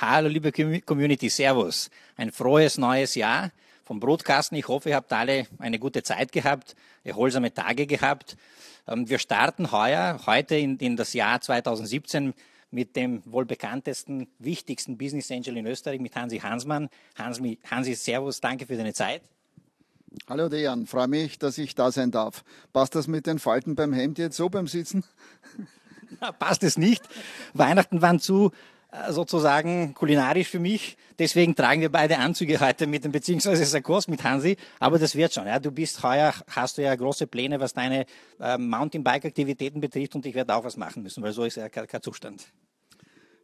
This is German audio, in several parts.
Hallo liebe Community, Servus. Ein frohes neues Jahr vom Brotkasten. Ich hoffe, ihr habt alle eine gute Zeit gehabt, erholsame Tage gehabt. Ähm, wir starten heuer, heute in, in das Jahr 2017 mit dem wohl bekanntesten, wichtigsten Business Angel in Österreich, mit Hansi Hansmann. Hansi, Hansi Servus, danke für deine Zeit. Hallo Dejan, freue mich, dass ich da sein darf. Passt das mit den Falten beim Hemd jetzt so beim Sitzen? Passt es nicht. Weihnachten waren zu sozusagen kulinarisch für mich. Deswegen tragen wir beide Anzüge heute mit dem, beziehungsweise Sakos mit Hansi. Aber das wird schon. Ja. Du bist heuer, hast du ja große Pläne, was deine äh, Mountainbike-Aktivitäten betrifft und ich werde auch was machen müssen, weil so ist ja kein, kein Zustand.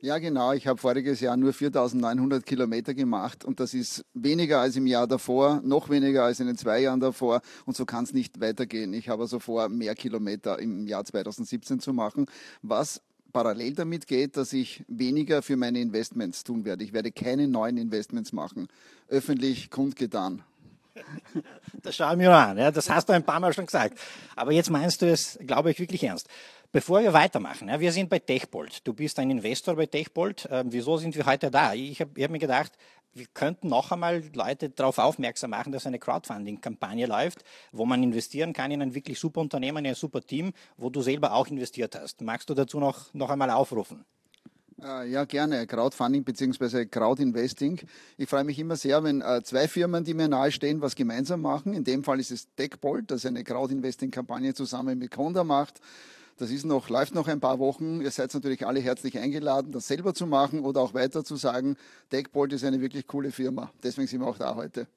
Ja, genau. Ich habe voriges Jahr nur 4.900 Kilometer gemacht und das ist weniger als im Jahr davor, noch weniger als in den zwei Jahren davor und so kann es nicht weitergehen. Ich habe also vor, mehr Kilometer im Jahr 2017 zu machen, was parallel damit geht, dass ich weniger für meine Investments tun werde. Ich werde keine neuen Investments machen. Öffentlich kundgetan. Das schaue ich mir an. Ja, das hast du ein paar Mal schon gesagt. Aber jetzt meinst du es, glaube ich, wirklich ernst. Bevor wir weitermachen, ja, wir sind bei Techbolt. Du bist ein Investor bei Techbolt. Ähm, wieso sind wir heute da? Ich habe hab mir gedacht, wir könnten noch einmal Leute darauf aufmerksam machen, dass eine Crowdfunding-Kampagne läuft, wo man investieren kann in ein wirklich super Unternehmen, in ein super Team, wo du selber auch investiert hast. Magst du dazu noch, noch einmal aufrufen? Äh, ja, gerne. Crowdfunding bzw. Crowdinvesting. Ich freue mich immer sehr, wenn äh, zwei Firmen, die mir nahestehen, was gemeinsam machen. In dem Fall ist es Techbolt, das eine Crowdinvesting-Kampagne zusammen mit Conda macht. Das ist noch, läuft noch ein paar Wochen. Ihr seid natürlich alle herzlich eingeladen, das selber zu machen oder auch weiter zu sagen, Deckbolt ist eine wirklich coole Firma. Deswegen sind wir auch da heute.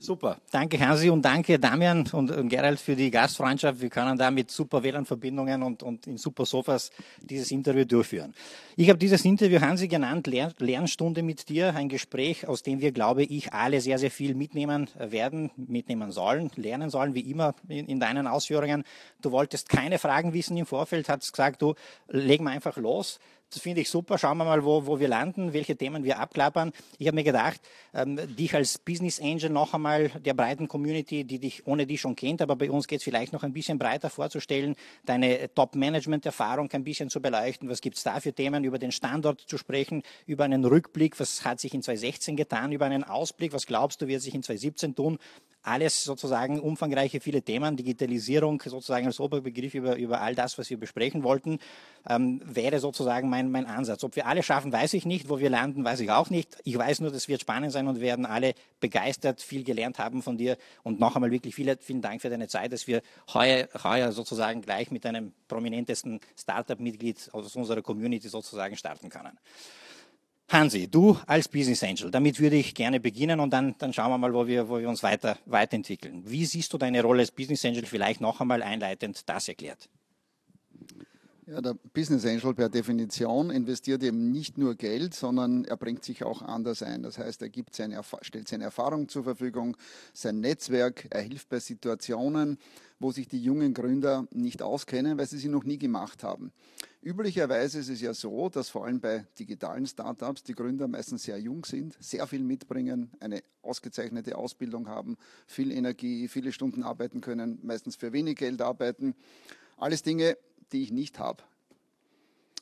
Super. Danke, Hansi, und danke, Damian und, und Gerald, für die Gastfreundschaft. Wir können da mit super WLAN-Verbindungen und, und in super Sofas dieses Interview durchführen. Ich habe dieses Interview, Hansi, genannt, Lern Lernstunde mit dir, ein Gespräch, aus dem wir, glaube ich, alle sehr, sehr viel mitnehmen werden, mitnehmen sollen, lernen sollen, wie immer in, in deinen Ausführungen. Du wolltest keine Fragen wissen im Vorfeld, hast gesagt, du, leg mal einfach los. Das finde ich super. Schauen wir mal, wo, wo wir landen, welche Themen wir abklappern. Ich habe mir gedacht, ähm, dich als Business Angel noch einmal der breiten Community, die dich ohne dich schon kennt, aber bei uns geht es vielleicht noch ein bisschen breiter vorzustellen, deine Top-Management-Erfahrung ein bisschen zu beleuchten. Was gibt es da für Themen, über den Standort zu sprechen, über einen Rückblick, was hat sich in 2016 getan, über einen Ausblick, was glaubst du, wird sich in 2017 tun alles sozusagen umfangreiche, viele Themen, Digitalisierung sozusagen als Oberbegriff über, über all das, was wir besprechen wollten, ähm, wäre sozusagen mein, mein Ansatz. Ob wir alle schaffen, weiß ich nicht. Wo wir landen, weiß ich auch nicht. Ich weiß nur, das wird spannend sein und werden alle begeistert, viel gelernt haben von dir. Und noch einmal wirklich viele, vielen Dank für deine Zeit, dass wir heuer, heuer sozusagen gleich mit einem prominentesten Startup-Mitglied aus unserer Community sozusagen starten können. Hansi, du als Business Angel, damit würde ich gerne beginnen und dann, dann schauen wir mal, wo wir, wo wir uns weiter, weiterentwickeln. Wie siehst du deine Rolle als Business Angel vielleicht noch einmal einleitend das erklärt? Ja, der Business Angel per Definition investiert eben nicht nur Geld, sondern er bringt sich auch anders ein. Das heißt, er gibt seine, stellt seine Erfahrung zur Verfügung, sein Netzwerk, er hilft bei Situationen, wo sich die jungen Gründer nicht auskennen, weil sie sie noch nie gemacht haben. Üblicherweise ist es ja so, dass vor allem bei digitalen Startups die Gründer meistens sehr jung sind, sehr viel mitbringen, eine ausgezeichnete Ausbildung haben, viel Energie, viele Stunden arbeiten können, meistens für wenig Geld arbeiten. Alles Dinge, die ich nicht habe.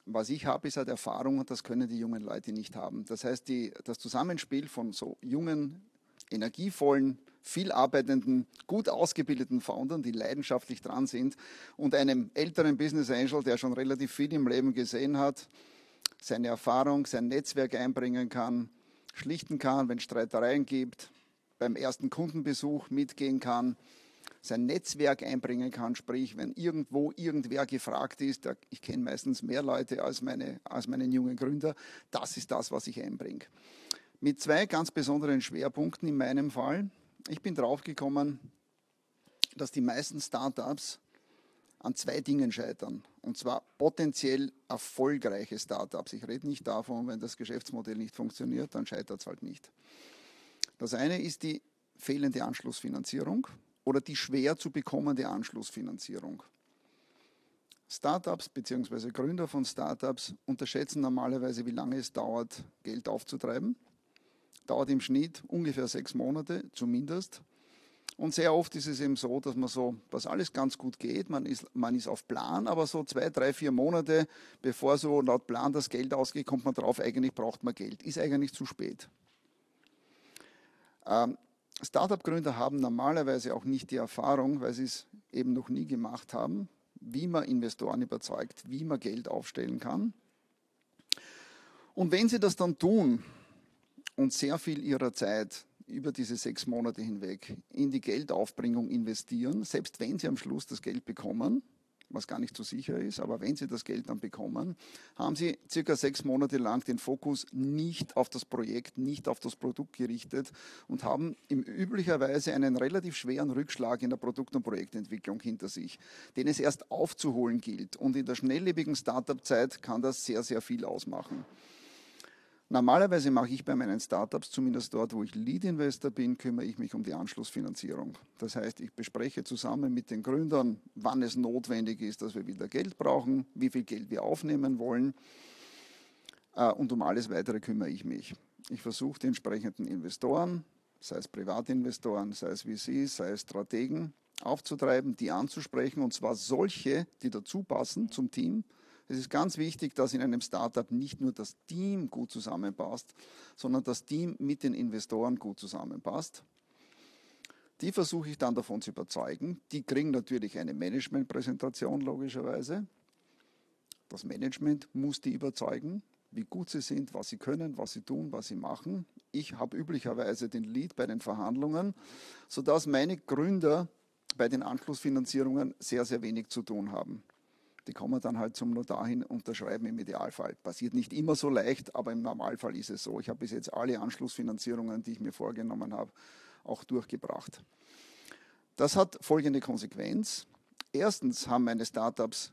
Was ich habe, ist halt Erfahrung und das können die jungen Leute nicht haben. Das heißt, die, das Zusammenspiel von so jungen, energievollen, viel arbeitenden, gut ausgebildeten Foundern, die leidenschaftlich dran sind und einem älteren Business Angel, der schon relativ viel im Leben gesehen hat, seine Erfahrung, sein Netzwerk einbringen kann, schlichten kann, wenn es Streitereien gibt, beim ersten Kundenbesuch mitgehen kann, sein Netzwerk einbringen kann, sprich, wenn irgendwo irgendwer gefragt ist, ich kenne meistens mehr Leute als, meine, als meinen jungen Gründer, das ist das, was ich einbringe. Mit zwei ganz besonderen Schwerpunkten in meinem Fall. Ich bin draufgekommen, dass die meisten Startups an zwei Dingen scheitern. Und zwar potenziell erfolgreiche Startups. Ich rede nicht davon, wenn das Geschäftsmodell nicht funktioniert, dann scheitert es halt nicht. Das eine ist die fehlende Anschlussfinanzierung oder die schwer zu bekommende Anschlussfinanzierung. Startups bzw. Gründer von Startups unterschätzen normalerweise, wie lange es dauert, Geld aufzutreiben dauert im Schnitt ungefähr sechs Monate zumindest. Und sehr oft ist es eben so, dass man so, dass alles ganz gut geht, man ist, man ist auf Plan, aber so zwei, drei, vier Monate, bevor so laut Plan das Geld ausgeht, kommt man drauf, eigentlich braucht man Geld. Ist eigentlich zu spät. Ähm, Startup-Gründer haben normalerweise auch nicht die Erfahrung, weil sie es eben noch nie gemacht haben, wie man Investoren überzeugt, wie man Geld aufstellen kann. Und wenn sie das dann tun und sehr viel ihrer Zeit über diese sechs Monate hinweg in die Geldaufbringung investieren, selbst wenn sie am Schluss das Geld bekommen, was gar nicht so sicher ist, aber wenn Sie das Geld dann bekommen, haben Sie circa sechs Monate lang den Fokus nicht auf das Projekt, nicht auf das Produkt gerichtet und haben im üblicherweise einen relativ schweren Rückschlag in der Produkt- und Projektentwicklung hinter sich, den es erst aufzuholen gilt. Und in der schnelllebigen Startup-Zeit kann das sehr, sehr viel ausmachen. Normalerweise mache ich bei meinen Startups, zumindest dort, wo ich Lead-Investor bin, kümmere ich mich um die Anschlussfinanzierung. Das heißt, ich bespreche zusammen mit den Gründern, wann es notwendig ist, dass wir wieder Geld brauchen, wie viel Geld wir aufnehmen wollen äh, und um alles Weitere kümmere ich mich. Ich versuche die entsprechenden Investoren, sei es Privatinvestoren, sei es VCs, sei es Strategen, aufzutreiben, die anzusprechen und zwar solche, die dazu passen zum Team, es ist ganz wichtig, dass in einem Startup nicht nur das Team gut zusammenpasst, sondern das Team mit den Investoren gut zusammenpasst. Die versuche ich dann davon zu überzeugen. Die kriegen natürlich eine Managementpräsentation logischerweise. Das Management muss die überzeugen, wie gut sie sind, was sie können, was sie tun, was sie machen. Ich habe üblicherweise den Lead bei den Verhandlungen, sodass meine Gründer bei den Anschlussfinanzierungen sehr, sehr wenig zu tun haben. Die kommen dann halt zum Notar hin, unterschreiben im Idealfall. Passiert nicht immer so leicht, aber im Normalfall ist es so. Ich habe bis jetzt alle Anschlussfinanzierungen, die ich mir vorgenommen habe, auch durchgebracht. Das hat folgende Konsequenz. Erstens haben meine Startups,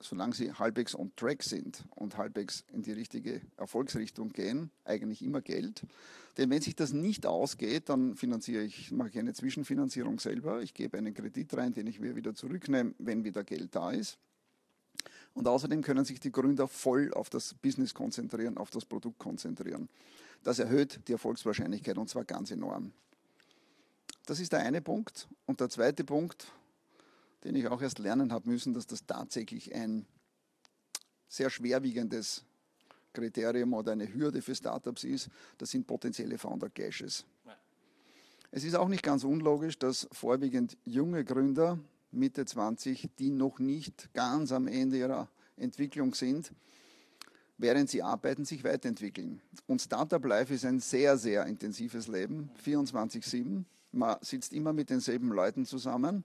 solange sie halbwegs on track sind und halbwegs in die richtige Erfolgsrichtung gehen, eigentlich immer Geld. Denn wenn sich das nicht ausgeht, dann finanziere ich, mache ich eine Zwischenfinanzierung selber. Ich gebe einen Kredit rein, den ich mir wieder zurücknehme, wenn wieder Geld da ist. Und außerdem können sich die Gründer voll auf das Business konzentrieren, auf das Produkt konzentrieren. Das erhöht die Erfolgswahrscheinlichkeit und zwar ganz enorm. Das ist der eine Punkt. Und der zweite Punkt, den ich auch erst lernen habe müssen, dass das tatsächlich ein sehr schwerwiegendes Kriterium oder eine Hürde für Startups ist, das sind potenzielle Founder-Caches. Es ist auch nicht ganz unlogisch, dass vorwiegend junge Gründer Mitte 20, die noch nicht ganz am Ende ihrer Entwicklung sind, während sie arbeiten, sich weiterentwickeln. Und Startup Life ist ein sehr, sehr intensives Leben, 24-7. Man sitzt immer mit denselben Leuten zusammen.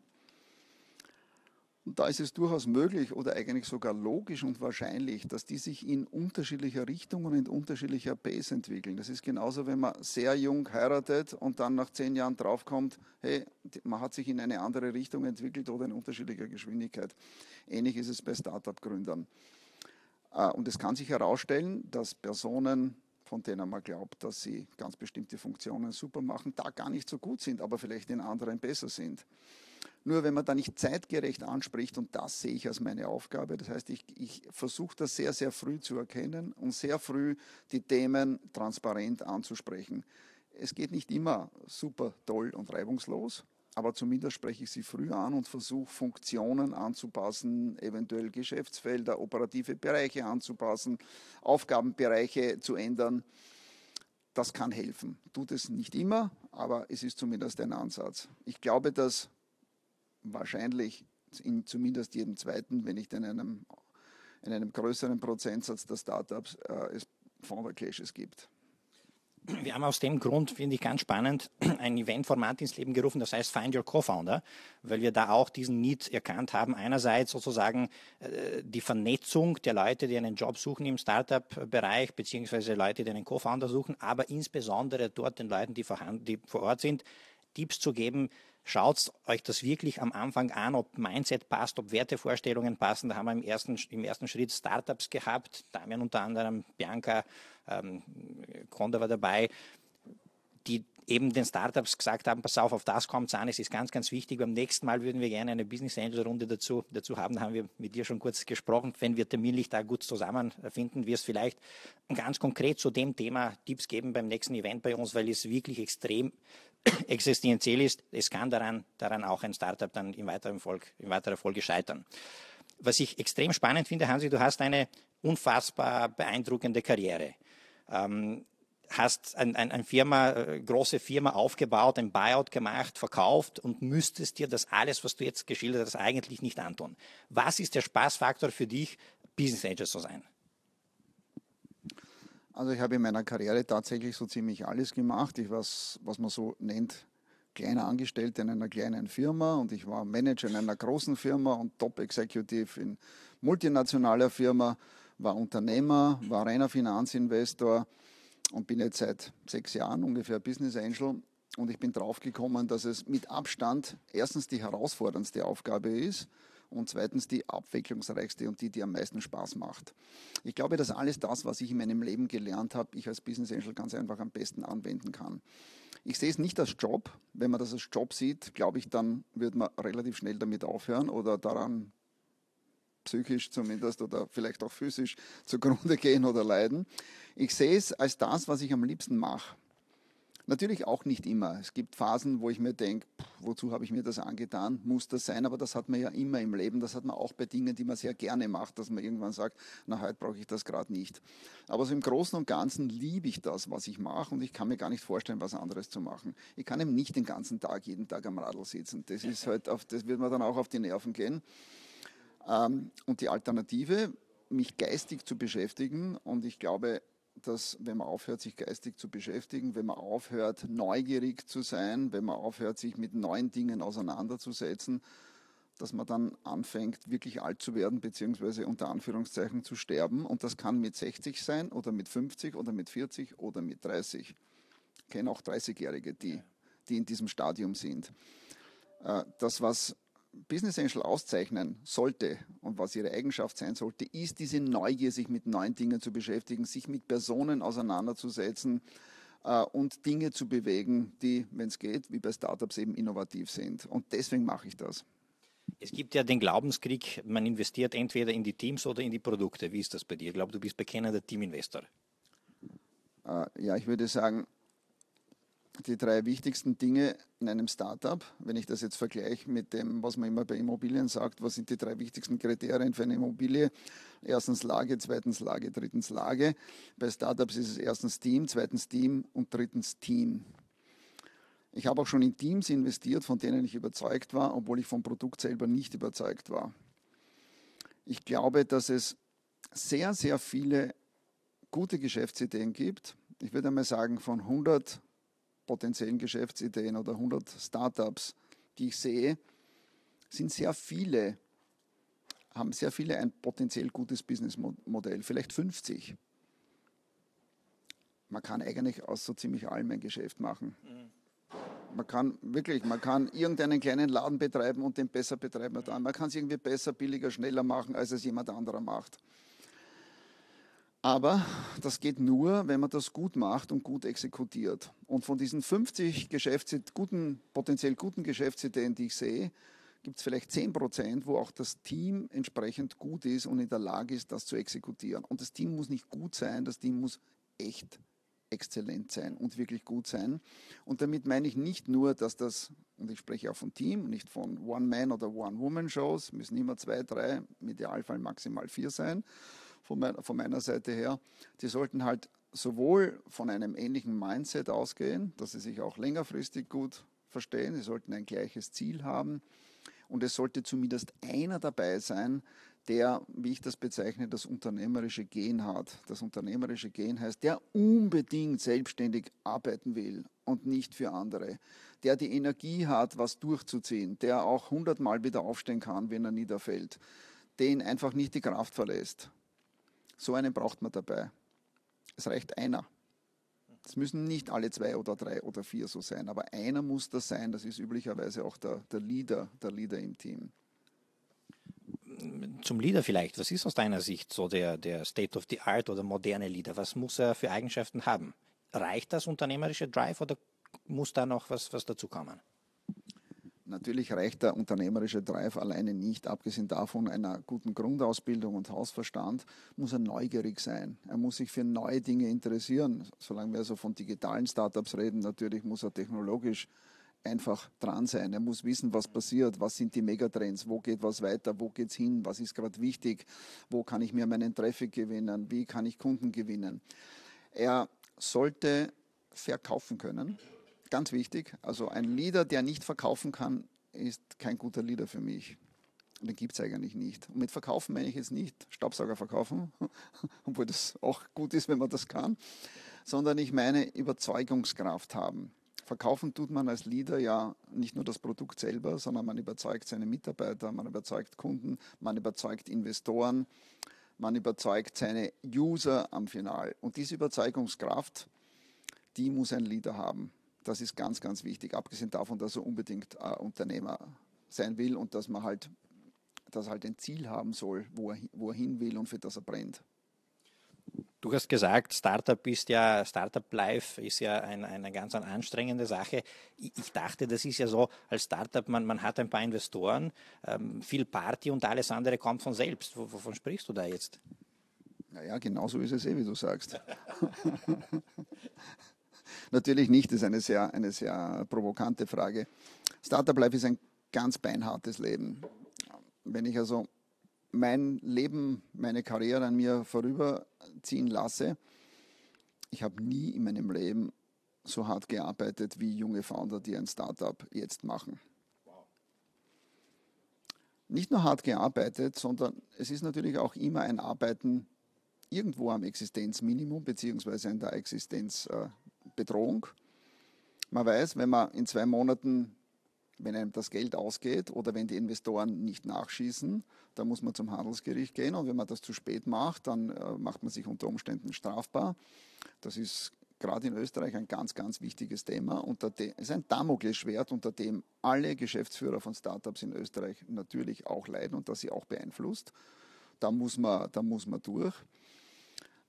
Und da ist es durchaus möglich oder eigentlich sogar logisch und wahrscheinlich, dass die sich in unterschiedlicher Richtung und in unterschiedlicher Pace entwickeln. Das ist genauso, wenn man sehr jung heiratet und dann nach zehn Jahren draufkommt, hey, man hat sich in eine andere Richtung entwickelt oder in unterschiedlicher Geschwindigkeit. Ähnlich ist es bei Start-up-Gründern. Äh, und es kann sich herausstellen, dass Personen, von denen man glaubt, dass sie ganz bestimmte Funktionen super machen, da gar nicht so gut sind, aber vielleicht in anderen besser sind. Nur wenn man da nicht zeitgerecht anspricht, und das sehe ich als meine Aufgabe, das heißt, ich, ich versuche das sehr, sehr früh zu erkennen und sehr früh die Themen transparent anzusprechen. Es geht nicht immer super toll und reibungslos, aber zumindest spreche ich sie früh an und versuche Funktionen anzupassen, eventuell Geschäftsfelder, operative Bereiche anzupassen, Aufgabenbereiche zu ändern. Das kann helfen. Tut es nicht immer, aber es ist zumindest ein Ansatz. Ich glaube, dass wahrscheinlich in zumindest jedem zweiten, wenn nicht in einem, in einem größeren Prozentsatz der Startups äh, es Founder Clashes gibt. Wir haben aus dem Grund, finde ich ganz spannend, ein Eventformat ins Leben gerufen, das heißt Find Your Co-Founder, weil wir da auch diesen Need erkannt haben. Einerseits sozusagen äh, die Vernetzung der Leute, die einen Job suchen im Startup-Bereich, beziehungsweise Leute, die einen Co-Founder suchen, aber insbesondere dort den Leuten, die vor Ort sind, Tipps zu geben, Schaut euch das wirklich am Anfang an, ob Mindset passt, ob Wertevorstellungen passen. Da haben wir im ersten, im ersten Schritt Startups gehabt, Damian unter anderem, Bianca, ähm, Konda war dabei, die eben den Startups gesagt haben, pass auf, auf das kommt es an, es ist ganz, ganz wichtig. Beim nächsten Mal würden wir gerne eine Business Angel Runde dazu, dazu haben. Da haben wir mit dir schon kurz gesprochen. Wenn wir terminlich da gut zusammenfinden, wirst vielleicht ganz konkret zu dem Thema Tipps geben beim nächsten Event bei uns, weil es wirklich extrem existenziell ist, es kann daran, daran auch ein Startup dann in weiterer, Folge, in weiterer Folge scheitern. Was ich extrem spannend finde, Hansi, du hast eine unfassbar beeindruckende Karriere. Ähm, hast ein, ein, ein Firma, äh, große Firma aufgebaut, ein Buyout gemacht, verkauft und müsstest dir das alles, was du jetzt geschildert hast, eigentlich nicht antun. Was ist der Spaßfaktor für dich, Business Angel zu sein? Also ich habe in meiner Karriere tatsächlich so ziemlich alles gemacht. Ich war, was man so nennt, kleiner Angestellter in einer kleinen Firma und ich war Manager in einer großen Firma und Top Executive in multinationaler Firma, war Unternehmer, war reiner Finanzinvestor und bin jetzt seit sechs Jahren ungefähr Business Angel. Und ich bin draufgekommen, dass es mit Abstand erstens die herausforderndste Aufgabe ist und zweitens die abwechslungsreichste und die, die am meisten Spaß macht. Ich glaube, dass alles das, was ich in meinem Leben gelernt habe, ich als Business Angel ganz einfach am besten anwenden kann. Ich sehe es nicht als Job. Wenn man das als Job sieht, glaube ich, dann wird man relativ schnell damit aufhören oder daran psychisch zumindest oder vielleicht auch physisch zugrunde gehen oder leiden. Ich sehe es als das, was ich am liebsten mache. Natürlich auch nicht immer. Es gibt Phasen, wo ich mir denke, wozu habe ich mir das angetan? Muss das sein? Aber das hat man ja immer im Leben. Das hat man auch bei Dingen, die man sehr gerne macht, dass man irgendwann sagt, na, heute brauche ich das gerade nicht. Aber so im Großen und Ganzen liebe ich das, was ich mache und ich kann mir gar nicht vorstellen, was anderes zu machen. Ich kann eben nicht den ganzen Tag, jeden Tag am Radl sitzen. Das ist halt auf, das wird mir dann auch auf die Nerven gehen. Ähm, und die Alternative, mich geistig zu beschäftigen und ich glaube, dass wenn man aufhört, sich geistig zu beschäftigen, wenn man aufhört, neugierig zu sein, wenn man aufhört, sich mit neuen Dingen auseinanderzusetzen, dass man dann anfängt, wirklich alt zu werden, beziehungsweise unter Anführungszeichen zu sterben. Und das kann mit 60 sein oder mit 50 oder mit 40 oder mit 30. Ich kenne auch 30-Jährige, die, die in diesem Stadium sind. Äh, das, was Business Angel auszeichnen sollte und was ihre Eigenschaft sein sollte, ist diese Neugier, sich mit neuen Dingen zu beschäftigen, sich mit Personen auseinanderzusetzen äh, und Dinge zu bewegen, die, wenn es geht, wie bei Startups eben innovativ sind. Und deswegen mache ich das. Es gibt ja den Glaubenskrieg, man investiert entweder in die Teams oder in die Produkte. Wie ist das bei dir? Ich glaube, du bist bekennender Teaminvestor. Äh, ja, ich würde sagen, die drei wichtigsten Dinge in einem Startup, wenn ich das jetzt vergleiche mit dem, was man immer bei Immobilien sagt, was sind die drei wichtigsten Kriterien für eine Immobilie? Erstens Lage, zweitens Lage, drittens Lage. Bei Startups ist es erstens Team, zweitens Team und drittens Team. Ich habe auch schon in Teams investiert, von denen ich überzeugt war, obwohl ich vom Produkt selber nicht überzeugt war. Ich glaube, dass es sehr, sehr viele gute Geschäftsideen gibt. Ich würde einmal sagen, von 100 potenziellen Geschäftsideen oder 100 Startups, die ich sehe, sind sehr viele, haben sehr viele ein potenziell gutes Businessmodell, vielleicht 50. Man kann eigentlich aus so ziemlich allem ein Geschäft machen. Man kann wirklich, man kann irgendeinen kleinen Laden betreiben und den besser betreiben. Man kann es irgendwie besser, billiger, schneller machen, als es jemand anderer macht. Aber das geht nur, wenn man das gut macht und gut exekutiert. Und von diesen 50 guten, potenziell guten Geschäftsideen, die ich sehe, gibt es vielleicht 10 Prozent, wo auch das Team entsprechend gut ist und in der Lage ist, das zu exekutieren. Und das Team muss nicht gut sein, das Team muss echt exzellent sein und wirklich gut sein. Und damit meine ich nicht nur, dass das, und ich spreche auch von Team, nicht von One-Man- oder One-Woman-Shows, müssen immer zwei, drei, im Idealfall maximal vier sein, von, mein, von meiner Seite her, die sollten halt sowohl von einem ähnlichen Mindset ausgehen, dass sie sich auch längerfristig gut verstehen, sie sollten ein gleiches Ziel haben und es sollte zumindest einer dabei sein, der, wie ich das bezeichne, das unternehmerische Gen hat. Das unternehmerische Gen heißt, der unbedingt selbstständig arbeiten will und nicht für andere. Der die Energie hat, was durchzuziehen, der auch hundertmal wieder aufstehen kann, wenn er niederfällt, den einfach nicht die Kraft verlässt. So einen braucht man dabei. Es reicht einer. Es müssen nicht alle zwei oder drei oder vier so sein, aber einer muss das sein. Das ist üblicherweise auch der, der Leader, der Leader im Team. Zum Leader vielleicht. Was ist aus deiner Sicht so der, der State of the Art oder moderne Leader? Was muss er für Eigenschaften haben? Reicht das unternehmerische Drive oder muss da noch was, was dazu kommen? Natürlich reicht der unternehmerische Drive alleine nicht. Abgesehen davon einer guten Grundausbildung und Hausverstand muss er neugierig sein. Er muss sich für neue Dinge interessieren. Solange wir also von digitalen Startups reden, natürlich muss er technologisch einfach dran sein. Er muss wissen, was passiert, was sind die Megatrends, wo geht was weiter, wo geht es hin, was ist gerade wichtig, wo kann ich mir meinen Traffic gewinnen, wie kann ich Kunden gewinnen. Er sollte verkaufen können Ganz wichtig. Also ein Leader, der nicht verkaufen kann, ist kein guter Leader für mich. Den gibt es eigentlich nicht. Und mit Verkaufen meine ich jetzt nicht Staubsauger verkaufen, obwohl das auch gut ist, wenn man das kann, sondern ich meine Überzeugungskraft haben. Verkaufen tut man als Leader ja nicht nur das Produkt selber, sondern man überzeugt seine Mitarbeiter, man überzeugt Kunden, man überzeugt Investoren, man überzeugt seine User am Final. Und diese Überzeugungskraft, die muss ein Leader haben. Das ist ganz, ganz wichtig, abgesehen davon, dass er unbedingt äh, Unternehmer sein will und dass man halt, dass er halt ein Ziel haben soll, wo er, wo er hin will und für das er brennt. Du hast gesagt, Startup ist ja, Startup Life ist ja ein, eine ganz anstrengende Sache. Ich, dachte, das ist ja so, als Startup, man, man hat ein paar Investoren, ähm, viel Party und alles andere kommt von selbst. Wovon sprichst du da jetzt? Naja, genau so ist es eh, wie du sagst. Natürlich nicht, das ist eine sehr, eine sehr provokante Frage. Startup Life ist ein ganz beinhartes Leben. Wenn ich also mein Leben, meine Karriere an mir vorüberziehen lasse, ich habe nie in meinem Leben so hart gearbeitet wie junge Founder, die ein Startup jetzt machen. Nicht nur hart gearbeitet, sondern es ist natürlich auch immer ein Arbeiten irgendwo am Existenzminimum beziehungsweise in der Existenz, äh, Bedrohung. Man weiß, wenn man in zwei Monaten, wenn einem das Geld ausgeht oder wenn die Investoren nicht nachschießen, dann muss man zum Handelsgericht gehen und wenn man das zu spät macht, dann äh, macht man sich unter Umständen strafbar. Das ist gerade in Österreich ein ganz, ganz wichtiges Thema. Es ist ein Damoklesschwert, unter dem alle Geschäftsführer von Startups in Österreich natürlich auch leiden und das sie auch beeinflusst. Da muss man, da muss man durch.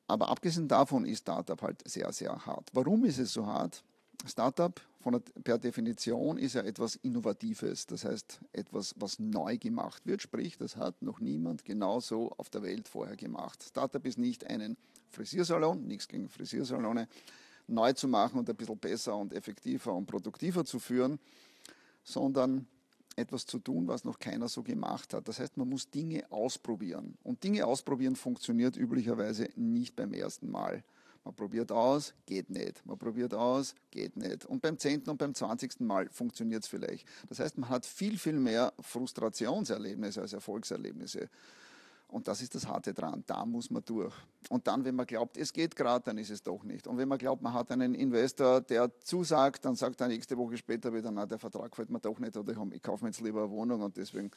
Aber abgesehen davon ist Startup halt sehr, sehr hart. Warum ist es so hart? Startup der, per Definition ist ja etwas Innovatives, das heißt etwas, was neu gemacht wird, sprich, das hat noch niemand genauso auf der Welt vorher gemacht. Startup ist nicht einen Frisiersalon, nichts gegen Frisiersalone, neu zu machen und ein bisschen besser und effektiver und produktiver zu führen, sondern etwas zu tun, was noch keiner so gemacht hat. Das heißt, man muss Dinge ausprobieren. Und Dinge ausprobieren funktioniert üblicherweise nicht beim ersten Mal. Man probiert aus, geht nicht. Man probiert aus, geht nicht. Und beim zehnten und beim zwanzigsten Mal funktioniert es vielleicht. Das heißt, man hat viel, viel mehr Frustrationserlebnisse als Erfolgserlebnisse. Und das ist das Harte dran. Da muss man durch. Und dann, wenn man glaubt, es geht gerade, dann ist es doch nicht. Und wenn man glaubt, man hat einen Investor, der zusagt, dann sagt er nächste Woche später wieder, na, der Vertrag fällt mir doch nicht oder ich, ich kaufe mir jetzt lieber eine Wohnung und deswegen,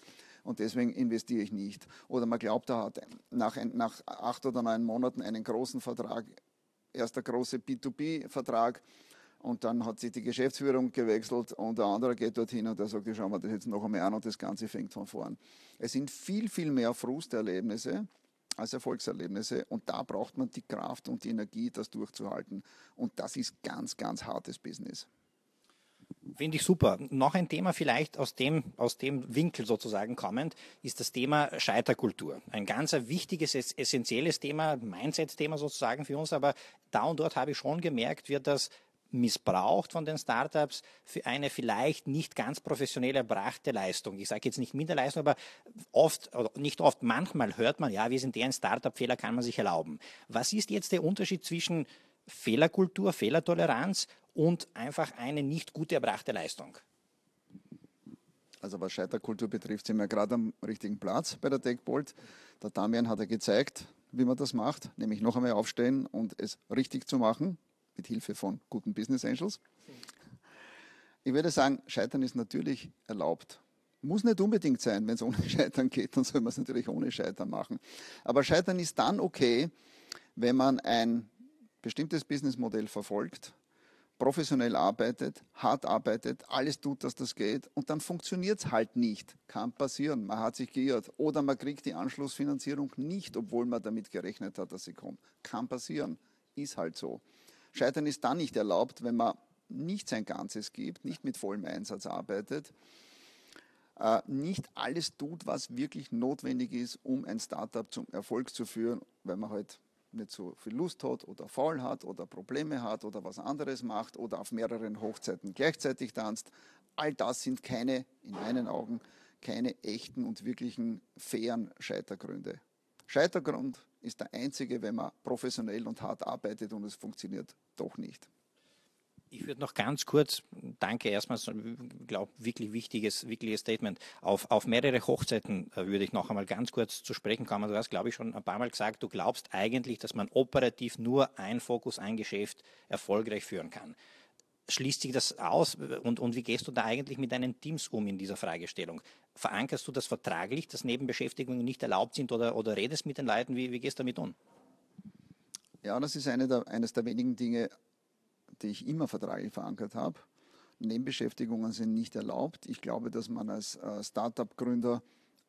und deswegen investiere ich nicht. Oder man glaubt, er hat nach, nach acht oder neun Monaten einen großen Vertrag, erster große B2B-Vertrag und dann hat sich die Geschäftsführung gewechselt und der andere geht dorthin und der sagt, ich schau mal das jetzt noch einmal an und das Ganze fängt von vorn. Es sind viel, viel mehr Frusterlebnisse als Erfolgserlebnisse und da braucht man die Kraft und die Energie, das durchzuhalten. Und das ist ganz, ganz hartes Business. Finde ich super. Noch ein Thema vielleicht aus dem, aus dem Winkel sozusagen kommend, ist das Thema Scheiterkultur. Ein ganz wichtiges, essentielles Thema, Mindset-Thema sozusagen für uns, aber da und dort habe ich schon gemerkt, wird das missbraucht von den Startups für eine vielleicht nicht ganz professionell erbrachte Leistung. Ich sage jetzt nicht Minderleistung, aber oft, oder nicht oft, manchmal hört man, ja, wir sind der ein Startup, Fehler kann man sich erlauben. Was ist jetzt der Unterschied zwischen Fehlerkultur, Fehlertoleranz und einfach eine nicht gut erbrachte Leistung? Also was Scheiterkultur betrifft, sind wir gerade am richtigen Platz bei der TechBolt. Der Damian hat ja gezeigt, wie man das macht, nämlich noch einmal aufstehen und es richtig zu machen, mit Hilfe von guten Business Angels. Ich würde sagen, Scheitern ist natürlich erlaubt. Muss nicht unbedingt sein, wenn es ohne Scheitern geht, dann soll man es natürlich ohne Scheitern machen. Aber Scheitern ist dann okay, wenn man ein bestimmtes Businessmodell verfolgt, professionell arbeitet, hart arbeitet, alles tut, dass das geht und dann funktioniert es halt nicht. Kann passieren, man hat sich geirrt oder man kriegt die Anschlussfinanzierung nicht, obwohl man damit gerechnet hat, dass sie kommt. Kann passieren, ist halt so. Scheitern ist dann nicht erlaubt, wenn man nicht sein Ganzes gibt, nicht mit vollem Einsatz arbeitet äh, nicht alles tut, was wirklich notwendig ist, um ein Startup zum Erfolg zu führen, weil man halt nicht so viel Lust hat oder faul hat oder Probleme hat oder was anderes macht oder auf mehreren Hochzeiten gleichzeitig tanzt. All das sind keine, in meinen Augen, keine echten und wirklichen fairen Scheitergründe. Scheitergrund ist der einzige, wenn man professionell und hart arbeitet und es funktioniert doch nicht. Ich würde noch ganz kurz, danke erstmal, ich glaube, wirklich wichtiges, wichtiges Statement. Auf, auf mehrere Hochzeiten äh, würde ich noch einmal ganz kurz zu sprechen kommen. Du hast, glaube ich, schon ein paar Mal gesagt, du glaubst eigentlich, dass man operativ nur ein Fokus, ein Geschäft erfolgreich führen kann. Schließt sich das aus und, und wie gehst du da eigentlich mit deinen Teams um in dieser Fragestellung? Verankerst du das vertraglich, dass Nebenbeschäftigungen nicht erlaubt sind oder, oder redest mit den Leuten? Wie, wie gehst du damit um? Ja, das ist eine der, eines der wenigen Dinge, die ich immer vertraglich verankert habe. Nebenbeschäftigungen sind nicht erlaubt. Ich glaube, dass man als äh, Startup-Gründer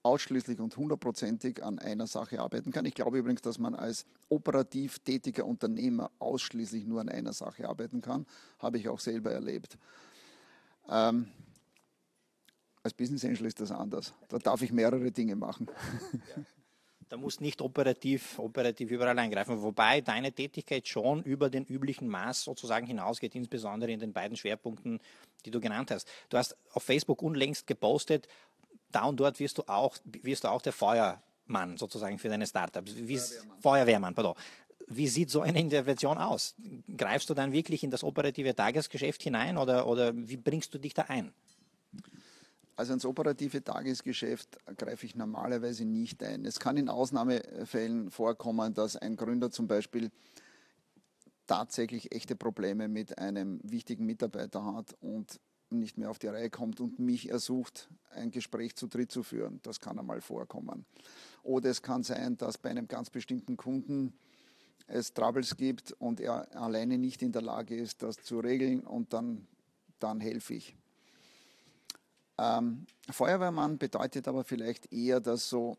ausschließlich und hundertprozentig an einer Sache arbeiten kann. Ich glaube übrigens, dass man als operativ tätiger Unternehmer ausschließlich nur an einer Sache arbeiten kann. Habe ich auch selber erlebt. Ähm, als Business Angel ist das anders. Da darf ich mehrere Dinge machen. Ja. Da musst nicht operativ, operativ überall eingreifen. Wobei deine Tätigkeit schon über den üblichen Maß sozusagen hinausgeht, insbesondere in den beiden Schwerpunkten, die du genannt hast. Du hast auf Facebook unlängst gepostet, da und dort wirst du auch, wirst du auch der Feuermann sozusagen für deine Startups. Wie, Feuerwehrmann. Feuerwehrmann, pardon. Wie sieht so eine Intervention aus? Greifst du dann wirklich in das operative Tagesgeschäft hinein oder, oder wie bringst du dich da ein? Also ins operative Tagesgeschäft greife ich normalerweise nicht ein. Es kann in Ausnahmefällen vorkommen, dass ein Gründer zum Beispiel tatsächlich echte Probleme mit einem wichtigen Mitarbeiter hat und nicht mehr auf die Reihe kommt und mich ersucht, ein Gespräch zu dritt zu führen. Das kann einmal vorkommen. Oder es kann sein, dass bei einem ganz bestimmten Kunden es Troubles gibt und er alleine nicht in der Lage ist, das zu regeln und dann, dann helfe ich. Ähm, Feuerwehrmann bedeutet aber vielleicht eher, dass so,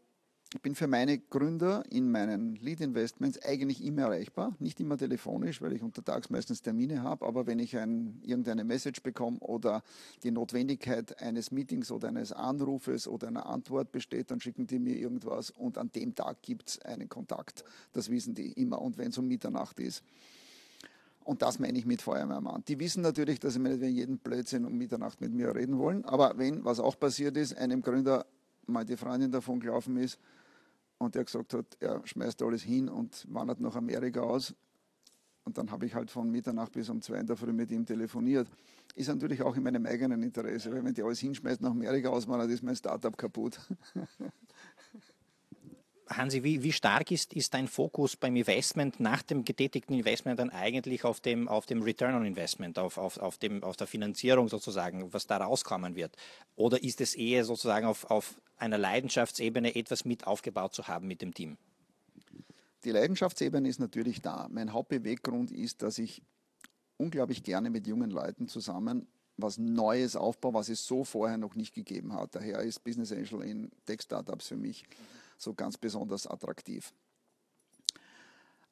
ich bin für meine Gründer in meinen Lead-Investments eigentlich immer erreichbar, nicht immer telefonisch, weil ich untertags meistens Termine habe, aber wenn ich ein, irgendeine Message bekomme oder die Notwendigkeit eines Meetings oder eines Anrufes oder einer Antwort besteht, dann schicken die mir irgendwas und an dem Tag gibt es einen Kontakt. Das wissen die immer und wenn es um Mitternacht ist. Und das meine ich mit Feuerwehrmann. Die wissen natürlich, dass sie nicht jeden Blödsinn um Mitternacht mit mir reden wollen. Aber wenn, was auch passiert ist, einem Gründer mal die Freundin davon gelaufen ist und der gesagt hat, er schmeißt alles hin und wandert nach Amerika aus. Und dann habe ich halt von Mitternacht bis um zwei in der Früh mit ihm telefoniert. Ist natürlich auch in meinem eigenen Interesse, weil wenn die alles hinschmeißt nach Amerika auswandert, ist mein Startup kaputt. Hansi, wie, wie stark ist, ist dein Fokus beim Investment nach dem getätigten Investment dann eigentlich auf dem, auf dem Return on Investment, auf, auf, auf, dem, auf der Finanzierung sozusagen, was da rauskommen wird? Oder ist es eher sozusagen auf, auf einer Leidenschaftsebene etwas mit aufgebaut zu haben mit dem Team? Die Leidenschaftsebene ist natürlich da. Mein Hauptbeweggrund ist, dass ich unglaublich gerne mit jungen Leuten zusammen was Neues aufbaue, was es so vorher noch nicht gegeben hat. Daher ist Business Angel in Tech-Startups für mich so ganz besonders attraktiv.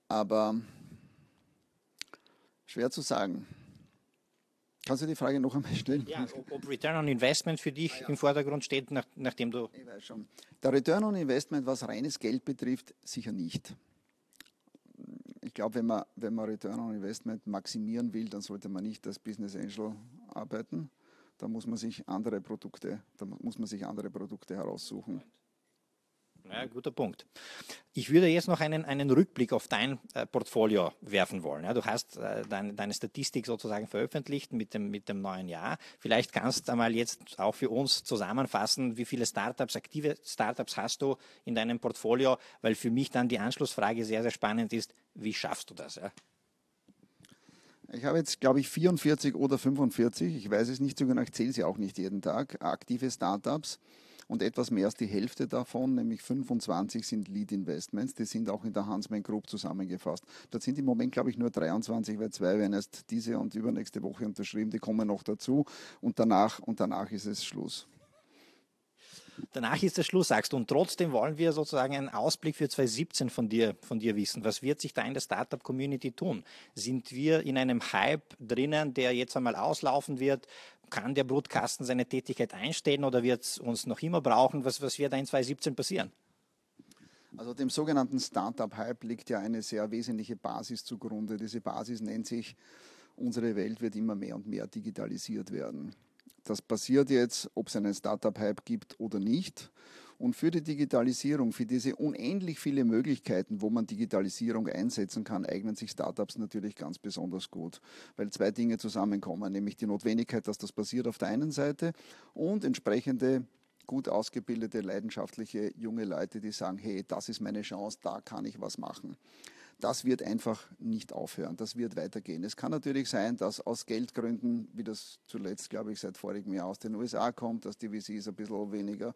Aber schwer zu sagen. Kannst du die Frage noch einmal stellen? Ja, ob, ob Return on Investment für dich ah, ja. im Vordergrund steht, nach, nachdem du. Ich weiß schon. Der Return on Investment, was reines Geld betrifft, sicher nicht. Ich glaube, wenn man, wenn man Return on Investment maximieren will, dann sollte man nicht als Business Angel arbeiten. Da muss man sich andere Produkte, da muss man sich andere Produkte heraussuchen. Ja, guter Punkt. Ich würde jetzt noch einen, einen Rückblick auf dein äh, Portfolio werfen wollen. Ja, du hast äh, dein, deine Statistik sozusagen veröffentlicht mit dem, mit dem neuen Jahr. Vielleicht kannst du einmal jetzt auch für uns zusammenfassen, wie viele Startups, aktive Startups hast du in deinem Portfolio, weil für mich dann die Anschlussfrage sehr, sehr spannend ist, wie schaffst du das? Ja? Ich habe jetzt, glaube ich, 44 oder 45, ich weiß es nicht so genau, ich zähle sie auch nicht jeden Tag, aktive Startups und etwas mehr als die Hälfte davon, nämlich 25, sind Lead Investments. Die sind auch in der Hansman Group zusammengefasst. Dort sind im Moment, glaube ich, nur 23, weil zwei werden erst diese und übernächste Woche unterschrieben. Die kommen noch dazu und danach, und danach ist es Schluss. Danach ist der Schluss, sagst du. Und trotzdem wollen wir sozusagen einen Ausblick für 2017 von dir, von dir wissen. Was wird sich da in der Startup-Community tun? Sind wir in einem Hype drinnen, der jetzt einmal auslaufen wird? Kann der Brutkasten seine Tätigkeit einstellen oder wird es uns noch immer brauchen? Was, was wird da in 2017 passieren? Also dem sogenannten Startup-Hype liegt ja eine sehr wesentliche Basis zugrunde. Diese Basis nennt sich, unsere Welt wird immer mehr und mehr digitalisiert werden. Das passiert jetzt, ob es einen Startup-Hype gibt oder nicht. Und für die Digitalisierung, für diese unendlich viele Möglichkeiten, wo man Digitalisierung einsetzen kann, eignen sich Startups natürlich ganz besonders gut, weil zwei Dinge zusammenkommen, nämlich die Notwendigkeit, dass das passiert auf der einen Seite und entsprechende gut ausgebildete, leidenschaftliche junge Leute, die sagen, hey, das ist meine Chance, da kann ich was machen. Das wird einfach nicht aufhören, das wird weitergehen. Es kann natürlich sein, dass aus Geldgründen, wie das zuletzt, glaube ich, seit vorigem Jahr aus den USA kommt, dass die VCs ein bisschen weniger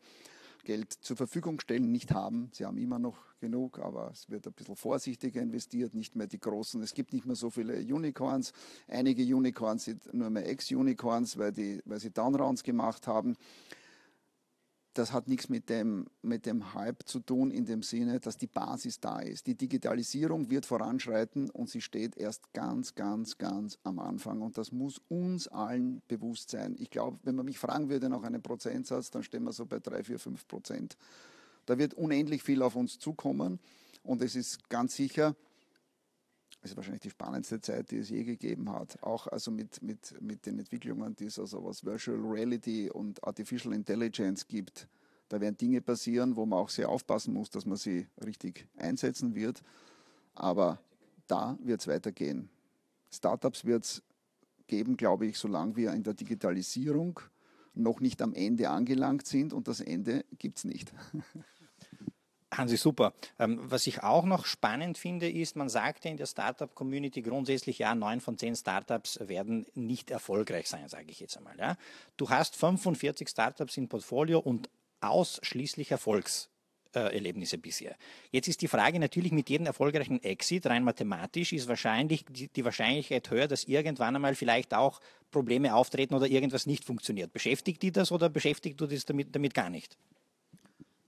Geld zur Verfügung stellen, nicht haben. Sie haben immer noch genug, aber es wird ein bisschen vorsichtiger investiert, nicht mehr die großen. Es gibt nicht mehr so viele Unicorns. Einige Unicorns sind nur mehr Ex-Unicorns, weil, weil sie Downrounds gemacht haben das hat nichts mit dem, mit dem Hype zu tun, in dem Sinne, dass die Basis da ist. Die Digitalisierung wird voranschreiten und sie steht erst ganz, ganz, ganz am Anfang. Und das muss uns allen bewusst sein. Ich glaube, wenn man mich fragen würde nach einem Prozentsatz, dann stehen wir so bei 3, 4, 5 Prozent. Da wird unendlich viel auf uns zukommen. Und es ist ganz sicher, ist wahrscheinlich die spannendste Zeit, die es je gegeben hat. Auch also mit, mit, mit den Entwicklungen, die es also was Virtual Reality und Artificial Intelligence gibt. Da werden Dinge passieren, wo man auch sehr aufpassen muss, dass man sie richtig einsetzen wird. Aber da wird es weitergehen. Startups wird es geben, glaube ich, solange wir in der Digitalisierung noch nicht am Ende angelangt sind und das Ende gibt es nicht. Hansi, super. Ähm, was ich auch noch spannend finde, ist, man sagte in der Startup-Community grundsätzlich, ja, neun von zehn Startups werden nicht erfolgreich sein, sage ich jetzt einmal. Ja. Du hast 45 Startups im Portfolio und ausschließlich Erfolgserlebnisse bisher. Jetzt ist die Frage natürlich mit jedem erfolgreichen Exit, rein mathematisch, ist wahrscheinlich die, die, Wahrscheinlichkeit höher, dass irgendwann einmal vielleicht auch Probleme auftreten oder irgendwas nicht funktioniert. Beschäftigt die das oder beschäftigt du das damit, damit gar nicht?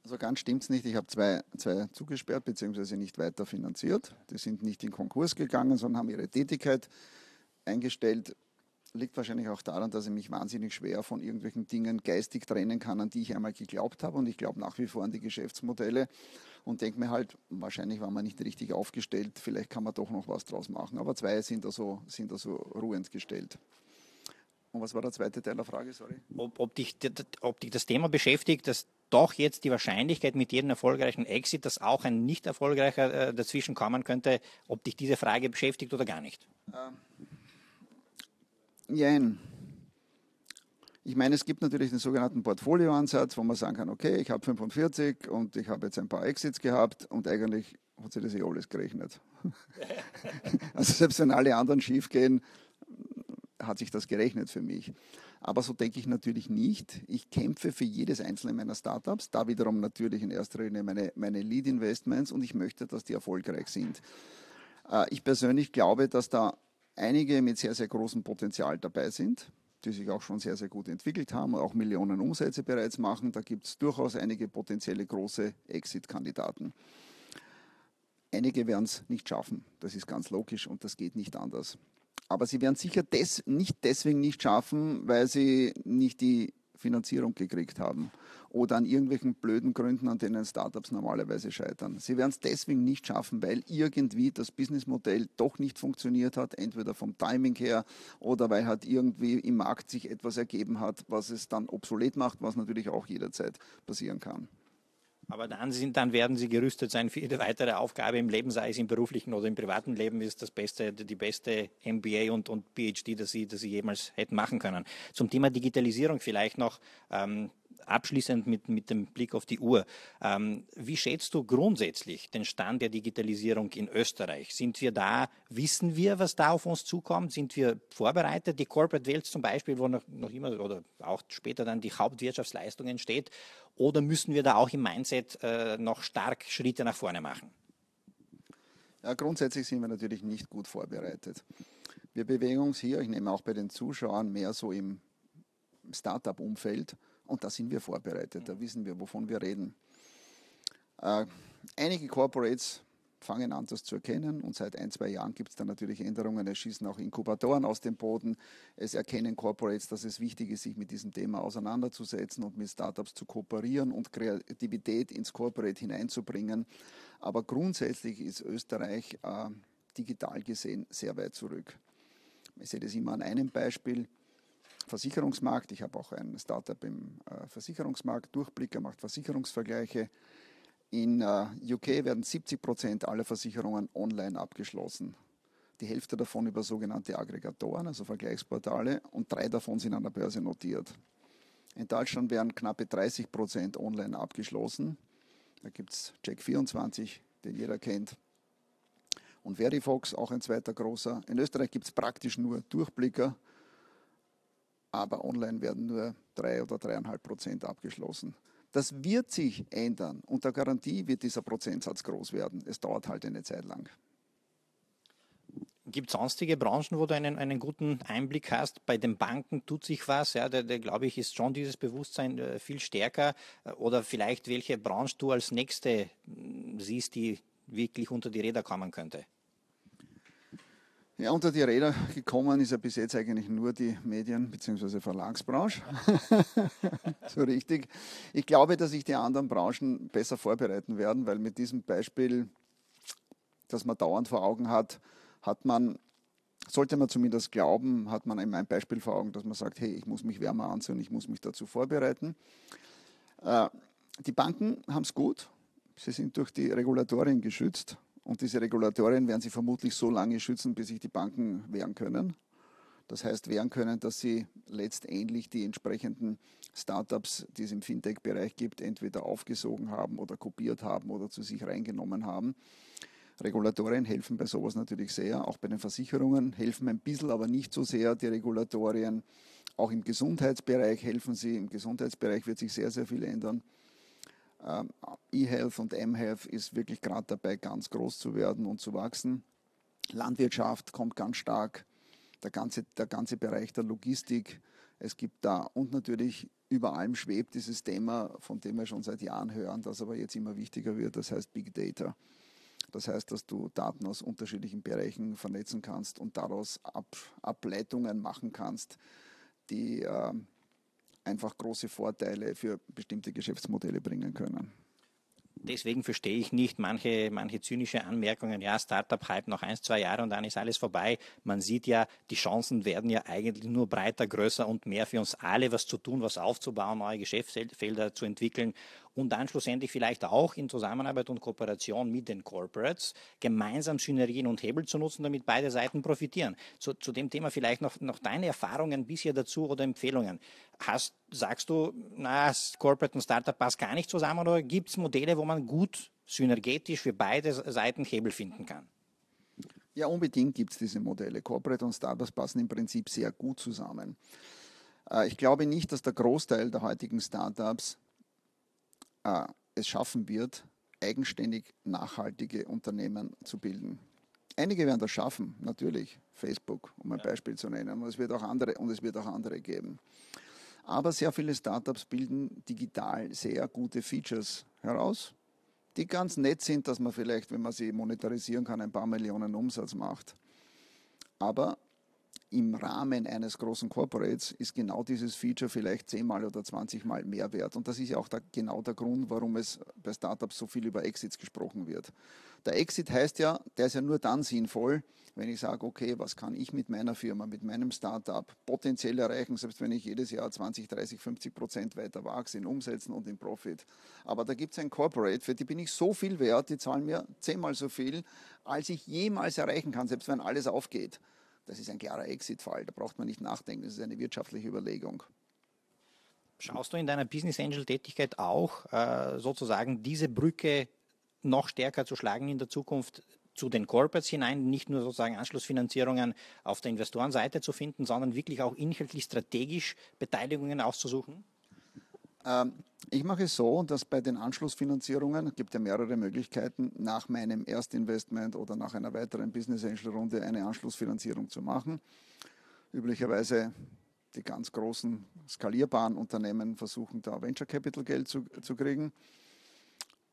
Also ganz stimmt es nicht. Ich habe zwei, zwei zugesperrt bzw. nicht weiter finanziert. Die sind nicht in Konkurs gegangen, sondern haben ihre Tätigkeit eingestellt. Liegt wahrscheinlich auch daran, dass ich mich wahnsinnig schwer von irgendwelchen Dingen geistig trennen kann, an die ich einmal geglaubt habe. Und ich glaube nach wie vor an die Geschäftsmodelle und denke mir halt, wahrscheinlich war man nicht richtig aufgestellt, vielleicht kann man doch noch was draus machen. Aber zwei sind also, sind also ruhend gestellt. Und was war der zweite Teil der Frage? Sorry. Ob, ob, dich, ob dich das Thema beschäftigt, dass doch jetzt die Wahrscheinlichkeit mit jedem erfolgreichen Exit, dass auch ein nicht erfolgreicher äh, dazwischen kommen könnte, ob dich diese Frage beschäftigt oder gar nicht? Ähm, jein. Ich meine, es gibt natürlich den sogenannten Portfolioansatz, wo man sagen kann, okay, ich habe 45 und ich habe jetzt ein paar Exits gehabt und eigentlich hat sich das eh alles gerechnet. also selbst wenn alle anderen schief gehen, hat sich das gerechnet für mich. Aber so denke ich natürlich nicht. Ich kämpfe für jedes einzelne meiner Startups, da wiederum natürlich in erster Linie meine, meine Lead-Investments und ich möchte, dass die erfolgreich sind. Äh, ich persönlich glaube, dass da einige mit sehr, sehr großem Potenzial dabei sind, die sich auch schon sehr, sehr gut entwickelt haben, auch Millionen Umsätze bereits machen. Da gibt es durchaus einige potenzielle große Exit-Kandidaten. Einige werden es nicht schaffen, das ist ganz logisch und das geht nicht anders. Aber sie werden sicher des, nicht deswegen nicht schaffen, weil sie nicht die Finanzierung gekriegt haben oder an irgendwelchen blöden Gründen, an denen Startups normalerweise scheitern. Sie werden es deswegen nicht schaffen, weil irgendwie das Businessmodell doch nicht funktioniert hat, entweder vom Timing her oder weil halt irgendwie im Markt sich etwas ergeben hat, was es dann obsolet macht, was natürlich auch jederzeit passieren kann. Aber dann, sind, dann werden sie gerüstet sein für ihre weitere Aufgabe im Leben, sei es im beruflichen oder im privaten Leben, ist das beste, die beste MBA und, und PhD, das sie, das sie jemals hätten machen können. Zum Thema Digitalisierung vielleicht noch. Ähm, abschließend mit, mit dem Blick auf die Uhr. Ähm, wie schätzt du grundsätzlich den Stand der Digitalisierung in Österreich? Sind wir da, wissen wir, was da auf uns zukommt? Sind wir vorbereitet? Die Corporate Welt zum Beispiel, wo noch, noch immer oder auch später dann die Hauptwirtschaftsleistung entsteht. Oder müssen wir da auch im Mindset äh, noch stark Schritte nach vorne machen? Ja, grundsätzlich sind wir natürlich nicht gut vorbereitet. Wir bewegen uns hier, ich nehme auch bei den Zuschauern, mehr so im Startup-Umfeld. Und da sind wir vorbereitet, da wissen wir, wovon wir reden. Äh, einige Corporates fangen an, das zu erkennen. Und seit ein, zwei Jahren gibt es dann natürlich Änderungen. Es schießen auch Inkubatoren aus dem Boden. Es erkennen Corporates, dass es wichtig ist, sich mit diesem Thema auseinanderzusetzen und mit Startups zu kooperieren und Kreativität ins Corporate hineinzubringen. Aber grundsätzlich ist Österreich äh, digital gesehen sehr weit zurück. Ich sehe das immer an einem Beispiel. Versicherungsmarkt. Ich habe auch ein Startup im äh, Versicherungsmarkt. Durchblicker macht Versicherungsvergleiche. In uh, UK werden 70 Prozent aller Versicherungen online abgeschlossen. Die Hälfte davon über sogenannte Aggregatoren, also Vergleichsportale, und drei davon sind an der Börse notiert. In Deutschland werden knappe 30 Prozent online abgeschlossen. Da gibt es Check24, den jeder kennt. Und Verifox, auch ein zweiter großer. In Österreich gibt es praktisch nur Durchblicker, aber online werden nur drei oder dreieinhalb Prozent abgeschlossen. Das wird sich ändern. Unter Garantie wird dieser Prozentsatz groß werden. Es dauert halt eine Zeit lang. Gibt es sonstige Branchen, wo du einen, einen guten Einblick hast? Bei den Banken tut sich was. Ja, da, da glaube ich, ist schon dieses Bewusstsein äh, viel stärker. Oder vielleicht welche Branche du als nächste hm, siehst, die wirklich unter die Räder kommen könnte? Ja, unter die Räder gekommen ist ja bis jetzt eigentlich nur die Medien- bzw. Verlagsbranche. so richtig. Ich glaube, dass sich die anderen Branchen besser vorbereiten werden, weil mit diesem Beispiel, das man dauernd vor Augen hat, hat man, sollte man zumindest glauben, hat man ein Beispiel vor Augen, dass man sagt, hey, ich muss mich wärmer anziehen, ich muss mich dazu vorbereiten. Äh, die Banken haben es gut. Sie sind durch die Regulatorien geschützt. Und diese Regulatorien werden sie vermutlich so lange schützen, bis sich die Banken wehren können. Das heißt, wehren können, dass sie letztendlich die entsprechenden Startups, die es im Fintech-Bereich gibt, entweder aufgesogen haben oder kopiert haben oder zu sich reingenommen haben. Regulatorien helfen bei sowas natürlich sehr. Auch bei den Versicherungen helfen ein bisschen, aber nicht so sehr die Regulatorien. Auch im Gesundheitsbereich helfen sie. Im Gesundheitsbereich wird sich sehr, sehr viel ändern. Ähm, E-Health und M-Health ist wirklich gerade dabei, ganz groß zu werden und zu wachsen. Landwirtschaft kommt ganz stark, der ganze, der ganze Bereich der Logistik. Es gibt da und natürlich über allem schwebt dieses Thema, von dem wir schon seit Jahren hören, das aber jetzt immer wichtiger wird, das heißt Big Data. Das heißt, dass du Daten aus unterschiedlichen Bereichen vernetzen kannst und daraus Ab Ableitungen machen kannst, die äh, einfach große Vorteile für bestimmte Geschäftsmodelle bringen können. Deswegen verstehe ich nicht manche, manche zynische Anmerkungen, ja, Startup-Hype noch ein, zwei Jahre und dann ist alles vorbei. Man sieht ja, die Chancen werden ja eigentlich nur breiter, größer und mehr für uns alle, was zu tun, was aufzubauen, neue Geschäftsfelder zu entwickeln und dann schlussendlich vielleicht auch in Zusammenarbeit und Kooperation mit den Corporates gemeinsam Synergien und Hebel zu nutzen, damit beide Seiten profitieren. Zu, zu dem Thema vielleicht noch, noch deine Erfahrungen bisher dazu oder Empfehlungen. Hast, sagst du, na, Corporate und Startup passt gar nicht zusammen oder gibt es Modelle, wo man gut synergetisch für beide Seiten Hebel finden kann? Ja, unbedingt gibt es diese Modelle. Corporate und Startups passen im Prinzip sehr gut zusammen. Äh, ich glaube nicht, dass der Großteil der heutigen Startups äh, es schaffen wird, eigenständig nachhaltige Unternehmen zu bilden. Einige werden das schaffen, natürlich, Facebook, um ein ja. Beispiel zu nennen, und es wird auch andere und es wird auch andere geben. Aber sehr viele Startups bilden digital sehr gute Features heraus, die ganz nett sind, dass man vielleicht, wenn man sie monetarisieren kann, ein paar Millionen Umsatz macht. Aber im Rahmen eines großen Corporates ist genau dieses Feature vielleicht zehnmal oder zwanzigmal mehr wert. Und das ist ja auch der, genau der Grund, warum es bei Startups so viel über Exits gesprochen wird. Der Exit heißt ja, der ist ja nur dann sinnvoll, wenn ich sage, okay, was kann ich mit meiner Firma, mit meinem Startup potenziell erreichen, selbst wenn ich jedes Jahr 20, 30, 50 Prozent weiter wachse in Umsätzen und in Profit. Aber da gibt es ein Corporate, für die bin ich so viel wert, die zahlen mir zehnmal so viel, als ich jemals erreichen kann, selbst wenn alles aufgeht. Das ist ein klarer Exit-Fall, da braucht man nicht nachdenken, das ist eine wirtschaftliche Überlegung. Schaust du in deiner Business Angel Tätigkeit auch äh, sozusagen diese Brücke noch stärker zu schlagen in der Zukunft zu den Corporates hinein, nicht nur sozusagen Anschlussfinanzierungen auf der Investorenseite zu finden, sondern wirklich auch inhaltlich strategisch Beteiligungen auszusuchen? Ähm, ich mache es so, dass bei den Anschlussfinanzierungen, gibt ja mehrere Möglichkeiten, nach meinem Erstinvestment oder nach einer weiteren Business Angel Runde eine Anschlussfinanzierung zu machen. Üblicherweise die ganz großen skalierbaren Unternehmen versuchen da Venture Capital Geld zu, zu kriegen.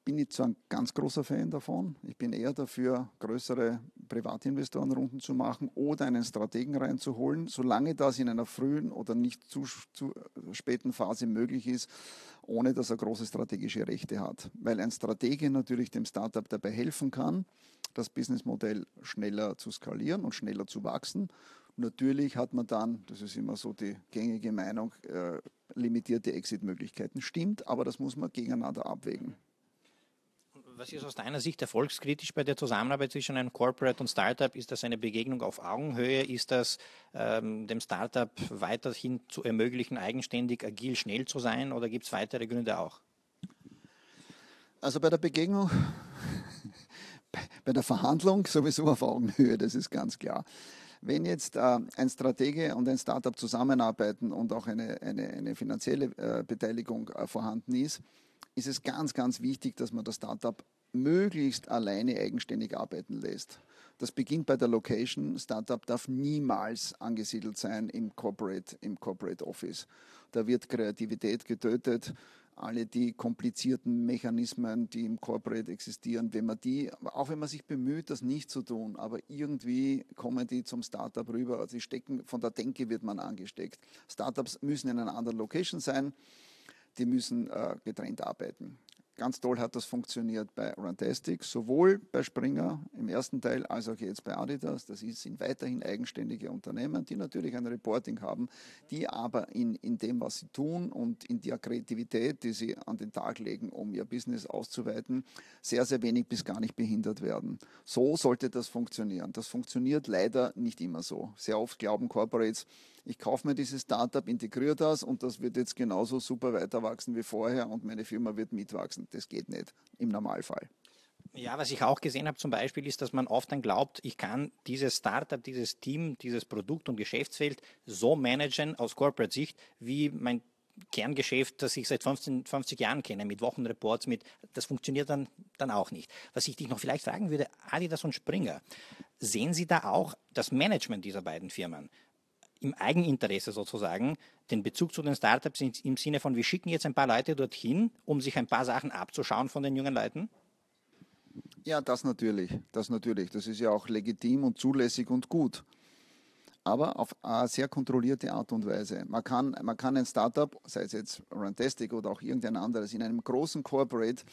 Bin nicht so ein ganz großer Fan davon. Ich bin eher dafür, größere Privatinvestorenrunden zu machen oder einen Strategen reinzuholen, solange das in einer frühen oder nicht zu, zu späten Phase möglich ist, ohne dass er große strategische Rechte hat. Weil ein Stratege natürlich dem Startup dabei helfen kann, das Businessmodell schneller zu skalieren und schneller zu wachsen. Natürlich hat man dann, das ist immer so die gängige Meinung, äh, limitierte Exit-Möglichkeiten. Stimmt, aber das muss man gegeneinander abwägen. Was ist aus deiner Sicht erfolgskritisch bei der Zusammenarbeit zwischen einem Corporate und Startup? Ist das eine Begegnung auf Augenhöhe? Ist das ähm, dem Startup weiterhin zu ermöglichen, eigenständig, agil, schnell zu sein? Oder gibt es weitere Gründe auch? Also bei der Begegnung, bei der Verhandlung sowieso auf Augenhöhe, das ist ganz klar. Wenn jetzt äh, ein Stratege und ein Startup zusammenarbeiten und auch eine, eine, eine finanzielle äh, Beteiligung äh, vorhanden ist, ist es ganz, ganz wichtig, dass man das Startup möglichst alleine eigenständig arbeiten lässt. Das beginnt bei der Location. Startup darf niemals angesiedelt sein im Corporate, im Corporate Office. Da wird Kreativität getötet. Alle die komplizierten Mechanismen, die im Corporate existieren, wenn man die, auch wenn man sich bemüht, das nicht zu tun, aber irgendwie kommen die zum Startup rüber. Also sie stecken, von der Denke wird man angesteckt. Startups müssen in einer anderen Location sein die müssen äh, getrennt arbeiten. Ganz toll hat das funktioniert bei Runtastic, sowohl bei Springer im ersten Teil als auch jetzt bei Adidas. Das sind weiterhin eigenständige Unternehmen, die natürlich ein Reporting haben, die aber in, in dem, was sie tun und in der Kreativität, die sie an den Tag legen, um ihr Business auszuweiten, sehr, sehr wenig bis gar nicht behindert werden. So sollte das funktionieren. Das funktioniert leider nicht immer so. Sehr oft glauben Corporates, ich kaufe mir dieses Startup, integriere das und das wird jetzt genauso super weiter wachsen wie vorher und meine Firma wird mitwachsen. Das geht nicht im Normalfall. Ja, was ich auch gesehen habe zum Beispiel ist, dass man oft dann glaubt, ich kann dieses Startup, dieses Team, dieses Produkt und Geschäftsfeld so managen aus Corporate Sicht, wie mein Kerngeschäft, das ich seit 15, 50 Jahren kenne, mit Wochenreports, mit, das funktioniert dann, dann auch nicht. Was ich dich noch vielleicht fragen würde, Adidas und Springer, sehen Sie da auch das Management dieser beiden Firmen? Im Eigeninteresse sozusagen den Bezug zu den Startups im Sinne von, wir schicken jetzt ein paar Leute dorthin, um sich ein paar Sachen abzuschauen von den jungen Leuten? Ja, das natürlich. Das natürlich. Das ist ja auch legitim und zulässig und gut. Aber auf eine sehr kontrollierte Art und Weise. Man kann, man kann ein Startup, sei es jetzt Rantastic oder auch irgendein anderes, in einem großen Corporate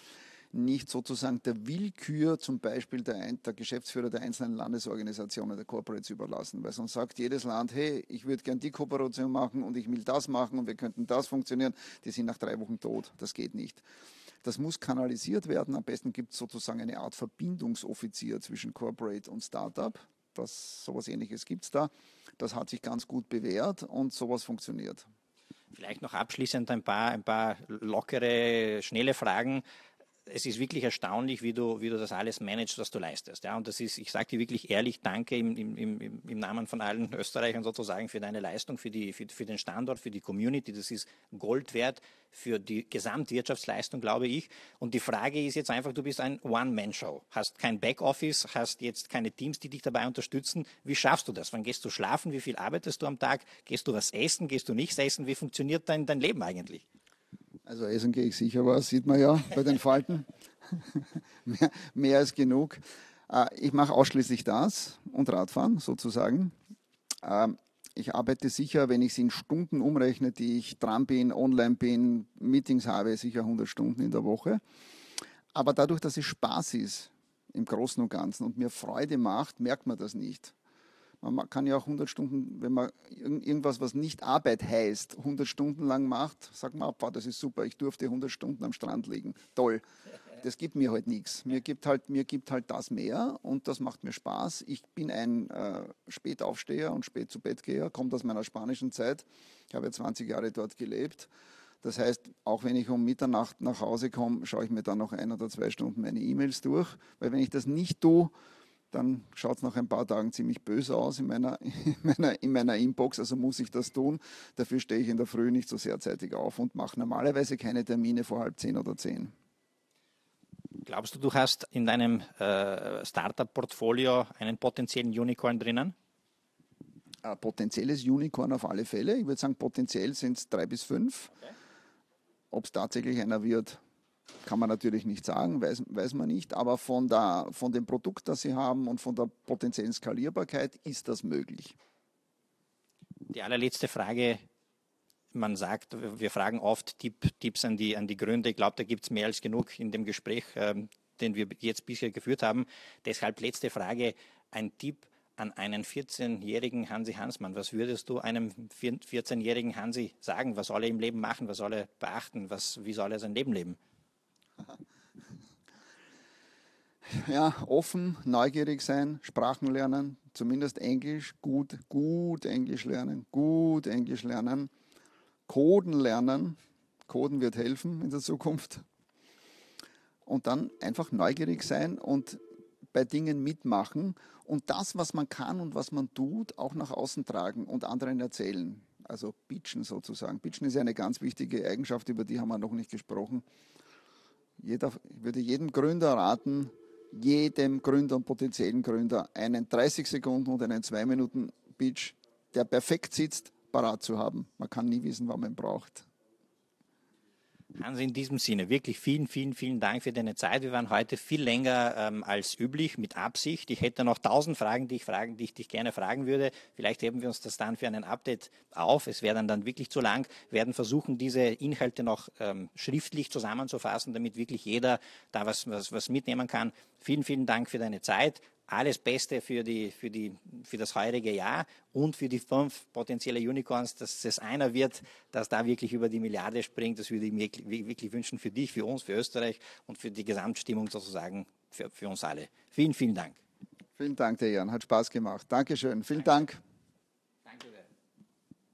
nicht sozusagen der Willkür zum Beispiel der, der Geschäftsführer der einzelnen Landesorganisationen, der Corporates überlassen. Weil sonst sagt jedes Land, hey, ich würde gern die Kooperation machen und ich will das machen und wir könnten das funktionieren. Die sind nach drei Wochen tot. Das geht nicht. Das muss kanalisiert werden. Am besten gibt es sozusagen eine Art Verbindungsoffizier zwischen Corporate und Startup. Das, sowas ähnliches gibt es da. Das hat sich ganz gut bewährt und sowas funktioniert. Vielleicht noch abschließend ein paar, ein paar lockere, schnelle Fragen es ist wirklich erstaunlich, wie du, wie du das alles managst, was du leistest. Ja, und das ist, ich sage dir wirklich ehrlich, danke im, im, im, Namen von allen Österreichern sozusagen für deine Leistung, für, die, für, für den Standort, für die Community. Das ist Gold wert für die Gesamtwirtschaftsleistung, glaube ich. Und die Frage ist jetzt einfach, du bist ein One-Man-Show, hast kein Backoffice, hast jetzt keine Teams, die dich dabei unterstützen. Wie schaffst du das? Wann gehst du schlafen? Wie viel arbeitest du am Tag? Gehst du was essen? Gehst du nichts essen? Wie funktioniert dein, dein Leben eigentlich? Also essen gehe ich sicher was, sieht man ja bei den Falten. mehr, mehr als genug. Äh, ich mache ausschließlich das und Radfahren sozusagen. Ähm, ich arbeite sicher, wenn ich es in Stunden umrechne, die ich dran bin, online bin, Meetings habe, sicher 100 Stunden in der Woche. Aber dadurch, dass es Spaß ist im Großen und Ganzen und mir Freude macht, merkt man das nicht. Man kann ja auch 100 Stunden, wenn man irgendwas, was nicht Arbeit heißt, 100 Stunden lang macht, sagt man ab, das ist super, ich durfte 100 Stunden am Strand liegen. Toll. Das gibt mir halt nichts. Mir gibt halt, mir gibt halt das mehr und das macht mir Spaß. Ich bin ein äh, Spätaufsteher und spät zu Bett geher, kommt aus meiner spanischen Zeit. Ich habe ja 20 Jahre dort gelebt. Das heißt, auch wenn ich um Mitternacht nach Hause komme, schaue ich mir dann noch ein oder zwei Stunden meine E-Mails durch, weil wenn ich das nicht tue, dann schaut es nach ein paar Tagen ziemlich böse aus in meiner, in, meiner, in meiner Inbox, also muss ich das tun. Dafür stehe ich in der Früh nicht so sehr zeitig auf und mache normalerweise keine Termine vor halb zehn oder zehn. Glaubst du, du hast in deinem äh, Startup-Portfolio einen potenziellen Unicorn drinnen? Ein potenzielles Unicorn auf alle Fälle. Ich würde sagen, potenziell sind es drei bis fünf. Okay. Ob es tatsächlich einer wird, kann man natürlich nicht sagen, weiß, weiß man nicht, aber von, der, von dem Produkt, das sie haben und von der potenziellen Skalierbarkeit ist das möglich. Die allerletzte Frage. Man sagt, wir fragen oft Tipp, Tipps an die, an die Gründer. Ich glaube, da gibt es mehr als genug in dem Gespräch, ähm, den wir jetzt bisher geführt haben. Deshalb letzte Frage. Ein Tipp an einen 14-jährigen Hansi Hansmann. Was würdest du einem 14-jährigen Hansi sagen? Was soll er im Leben machen? Was soll er beachten? Was, wie soll er sein Leben leben? Ja, offen, neugierig sein, Sprachen lernen, zumindest Englisch, gut, gut Englisch lernen, gut Englisch lernen, Coden lernen, Coden wird helfen in der Zukunft. Und dann einfach neugierig sein und bei Dingen mitmachen und das, was man kann und was man tut, auch nach außen tragen und anderen erzählen. Also pitchen sozusagen. Pitchen ist ja eine ganz wichtige Eigenschaft, über die haben wir noch nicht gesprochen. Jeder, ich würde jedem Gründer raten, jedem Gründer und potenziellen Gründer einen 30 Sekunden und einen 2 Minuten Pitch, der perfekt sitzt, parat zu haben. Man kann nie wissen, was man braucht. Hans, in diesem Sinne wirklich vielen, vielen, vielen Dank für deine Zeit. Wir waren heute viel länger ähm, als üblich, mit Absicht. Ich hätte noch tausend Fragen, die ich, fragen, die ich dich gerne fragen würde. Vielleicht heben wir uns das dann für einen Update auf. Es wäre dann, dann wirklich zu lang. Wir werden versuchen, diese Inhalte noch ähm, schriftlich zusammenzufassen, damit wirklich jeder da was, was, was mitnehmen kann. Vielen, vielen Dank für deine Zeit alles Beste für, die, für, die, für das heurige Jahr und für die fünf potenzielle Unicorns, dass es einer wird, dass da wirklich über die Milliarde springt. Das würde ich mir wirklich wünschen für dich, für uns, für Österreich und für die Gesamtstimmung sozusagen für, für uns alle. Vielen, vielen Dank. Vielen Dank, der Jan. Hat Spaß gemacht. Dankeschön. Vielen Dank.